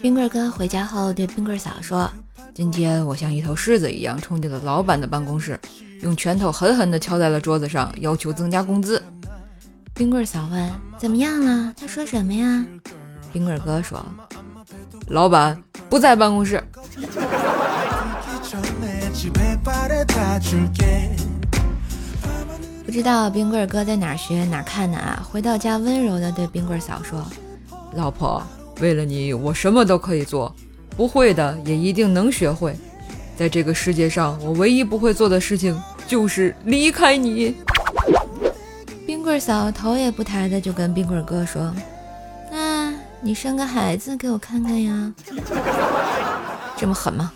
冰棍哥回家后对冰棍嫂说：“今天我像一头狮子一样冲进了老板的办公室，用拳头狠狠地敲在了桌子上，要求增加工资。”冰棍嫂问：“怎么样了？他说什么呀？”冰棍哥说：“老板不在办公室。”不知道冰棍哥在哪学哪看的啊？回到家温柔的对冰棍嫂说：“老婆。”为了你，我什么都可以做，不会的也一定能学会。在这个世界上，我唯一不会做的事情就是离开你。冰棍嫂头也不抬的就跟冰棍哥说：“那你生个孩子给我看看呀？这么狠吗？”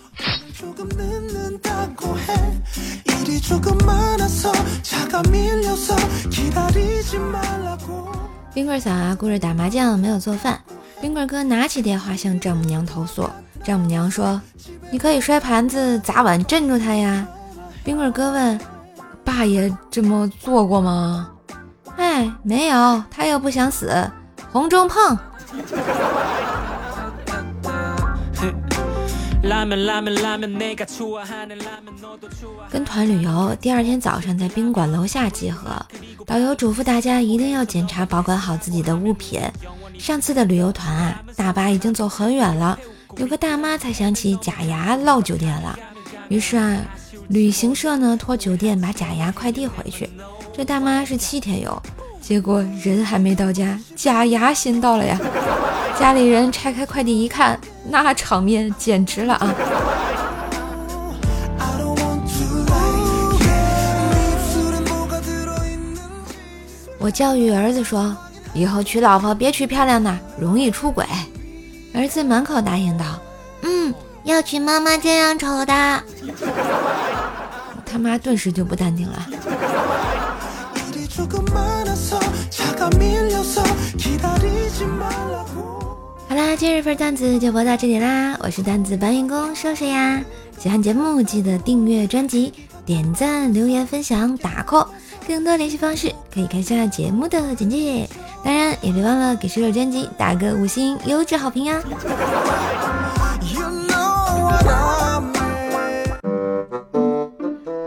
冰棍嫂啊，顾着打麻将没有做饭。冰棍哥拿起电话向丈母娘投诉，丈母娘说：“你可以摔盘子、砸碗镇住他呀。”冰棍哥问：“爸也这么做过吗？”“哎，没有，他又不想死，红中碰。”跟团旅游，第二天早上在宾馆楼下集合。导游嘱咐大家一定要检查保管好自己的物品。上次的旅游团啊，大巴已经走很远了，有个大妈才想起假牙落酒店了，于是啊，旅行社呢托酒店把假牙快递回去。这大妈是七天游，结果人还没到家，假牙先到了呀。家里人拆开快递一看，那场面简直了啊！我教育儿子说，以后娶老婆别娶漂亮的，容易出轨。儿子满口答应道：“嗯，要娶妈妈这样丑的。”他妈顿时就不淡定了。好啦，今日份段子就播到这里啦！我是段子搬运工瘦瘦呀，喜欢节目记得订阅专辑、点赞、留言、分享、打 call，更多联系方式可以看下节目的简介。当然也别忘了给瘦瘦专辑打个五星优质好评呀！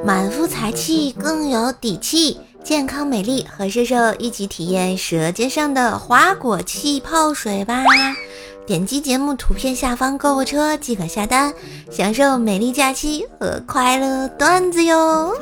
满腹才气更有底气，健康美丽和瘦瘦一起体验舌尖上的花果气泡水吧！点击节目图片下方购物车即可下单，享受美丽假期和快乐段子哟。